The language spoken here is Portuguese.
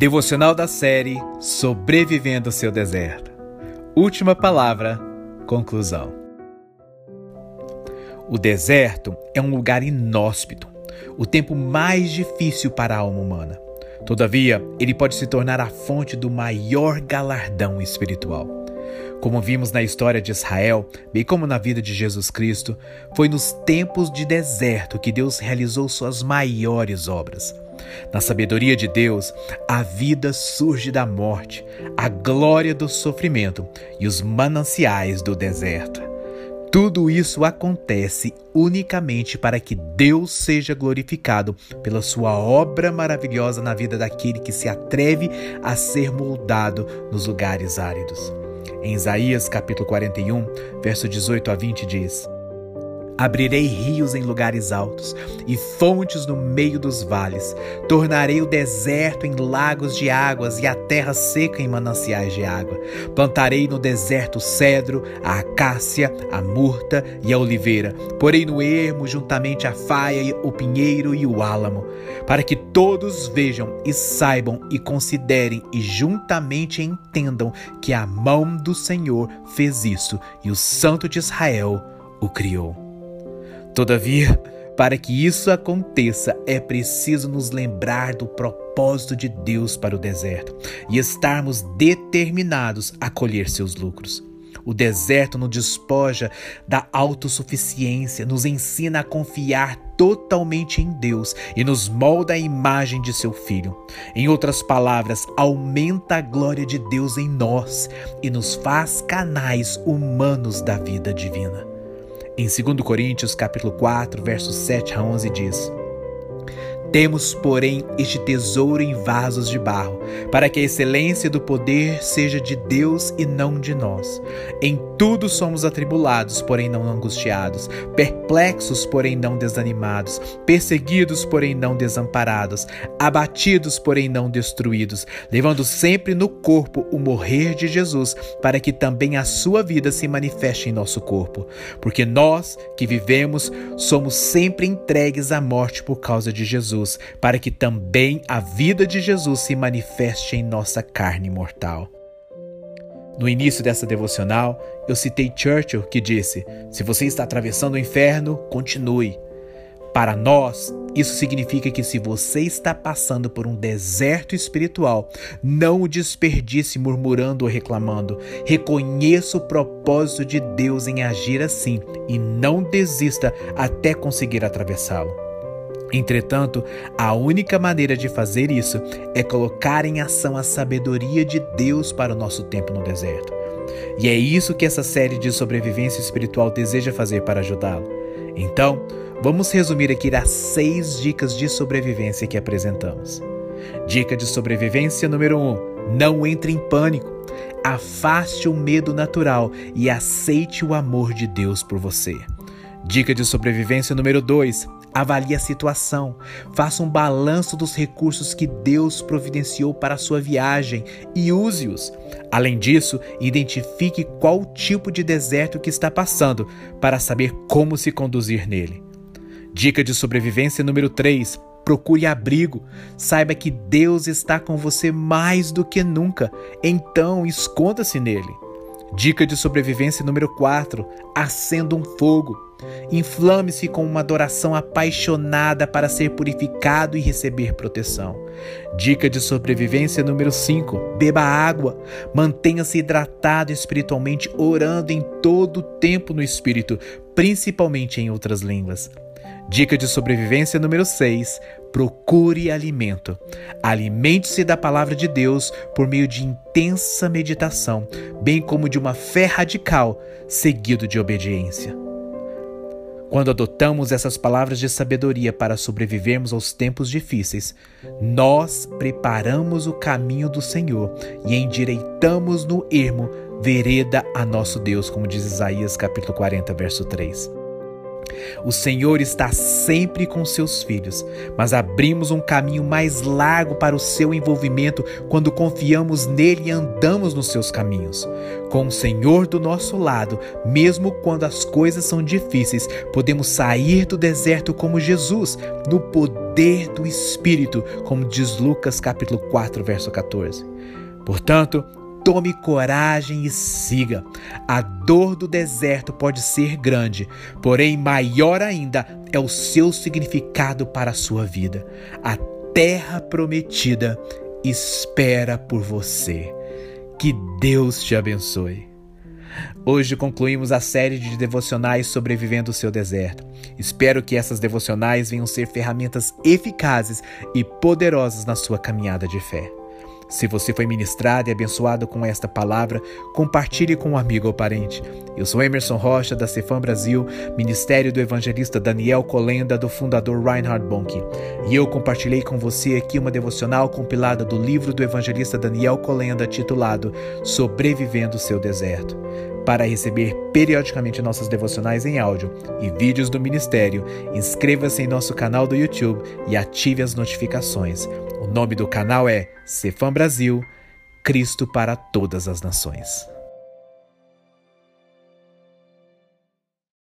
Devocional da série Sobrevivendo ao seu deserto. Última palavra, conclusão. O deserto é um lugar inóspito, o tempo mais difícil para a alma humana. Todavia, ele pode se tornar a fonte do maior galardão espiritual. Como vimos na história de Israel, bem como na vida de Jesus Cristo, foi nos tempos de deserto que Deus realizou suas maiores obras. Na sabedoria de Deus, a vida surge da morte, a glória do sofrimento e os mananciais do deserto. Tudo isso acontece unicamente para que Deus seja glorificado pela sua obra maravilhosa na vida daquele que se atreve a ser moldado nos lugares áridos. Em Isaías capítulo 41, verso 18 a 20 diz: Abrirei rios em lugares altos e fontes no meio dos vales. Tornarei o deserto em lagos de águas e a terra seca em mananciais de água. Plantarei no deserto o cedro, a acácia, a murta e a oliveira. Porei no ermo juntamente a faia, o pinheiro e o álamo, para que todos vejam e saibam e considerem e juntamente entendam que a mão do Senhor fez isso e o Santo de Israel o criou. Todavia, para que isso aconteça, é preciso nos lembrar do propósito de Deus para o deserto e estarmos determinados a colher seus lucros. O deserto nos despoja da autossuficiência, nos ensina a confiar totalmente em Deus e nos molda a imagem de seu Filho. Em outras palavras, aumenta a glória de Deus em nós e nos faz canais humanos da vida divina. Em 2 Coríntios capítulo 4, versos 7 a 11 diz: temos, porém, este tesouro em vasos de barro, para que a excelência do poder seja de Deus e não de nós. Em tudo somos atribulados, porém não angustiados, perplexos, porém não desanimados, perseguidos, porém não desamparados, abatidos, porém não destruídos, levando sempre no corpo o morrer de Jesus, para que também a sua vida se manifeste em nosso corpo. Porque nós, que vivemos, somos sempre entregues à morte por causa de Jesus Jesus, para que também a vida de Jesus se manifeste em nossa carne mortal. No início dessa devocional, eu citei Churchill que disse: Se você está atravessando o inferno, continue. Para nós, isso significa que se você está passando por um deserto espiritual, não o desperdice murmurando ou reclamando. Reconheça o propósito de Deus em agir assim e não desista até conseguir atravessá-lo. Entretanto, a única maneira de fazer isso é colocar em ação a sabedoria de Deus para o nosso tempo no deserto. E é isso que essa série de sobrevivência espiritual deseja fazer para ajudá-lo. Então, vamos resumir aqui as seis dicas de sobrevivência que apresentamos. Dica de sobrevivência número 1: um, não entre em pânico. Afaste o medo natural e aceite o amor de Deus por você. Dica de sobrevivência número 2: Avalie a situação, faça um balanço dos recursos que Deus providenciou para a sua viagem e use-os. Além disso, identifique qual tipo de deserto que está passando para saber como se conduzir nele. Dica de sobrevivência número 3: procure abrigo. Saiba que Deus está com você mais do que nunca, então esconda-se nele. Dica de sobrevivência número 4: acenda um fogo. Inflame-se com uma adoração apaixonada para ser purificado e receber proteção. Dica de sobrevivência número 5: beba água. Mantenha-se hidratado espiritualmente, orando em todo o tempo no espírito, principalmente em outras línguas. Dica de sobrevivência número 6: procure alimento. Alimente-se da palavra de Deus por meio de intensa meditação, bem como de uma fé radical, seguido de obediência. Quando adotamos essas palavras de sabedoria para sobrevivermos aos tempos difíceis, nós preparamos o caminho do Senhor e endireitamos no ermo vereda a nosso Deus, como diz Isaías capítulo 40, verso 3. O Senhor está sempre com seus filhos, mas abrimos um caminho mais largo para o seu envolvimento quando confiamos nele e andamos nos seus caminhos. Com o Senhor do nosso lado, mesmo quando as coisas são difíceis, podemos sair do deserto como Jesus, no poder do Espírito, como diz Lucas capítulo 4, verso 14. Portanto, Tome coragem e siga. A dor do deserto pode ser grande, porém, maior ainda é o seu significado para a sua vida. A terra prometida espera por você. Que Deus te abençoe. Hoje concluímos a série de devocionais sobrevivendo o seu deserto. Espero que essas devocionais venham ser ferramentas eficazes e poderosas na sua caminhada de fé. Se você foi ministrado e abençoado com esta palavra, compartilhe com um amigo ou parente. Eu sou Emerson Rocha, da Cefam Brasil, ministério do evangelista Daniel Colenda, do fundador Reinhard Bonk. E eu compartilhei com você aqui uma devocional compilada do livro do evangelista Daniel Colenda, titulado Sobrevivendo o Seu Deserto. Para receber periodicamente nossas devocionais em áudio e vídeos do ministério, inscreva-se em nosso canal do YouTube e ative as notificações. O nome do canal é Cefam Brasil, Cristo para todas as nações.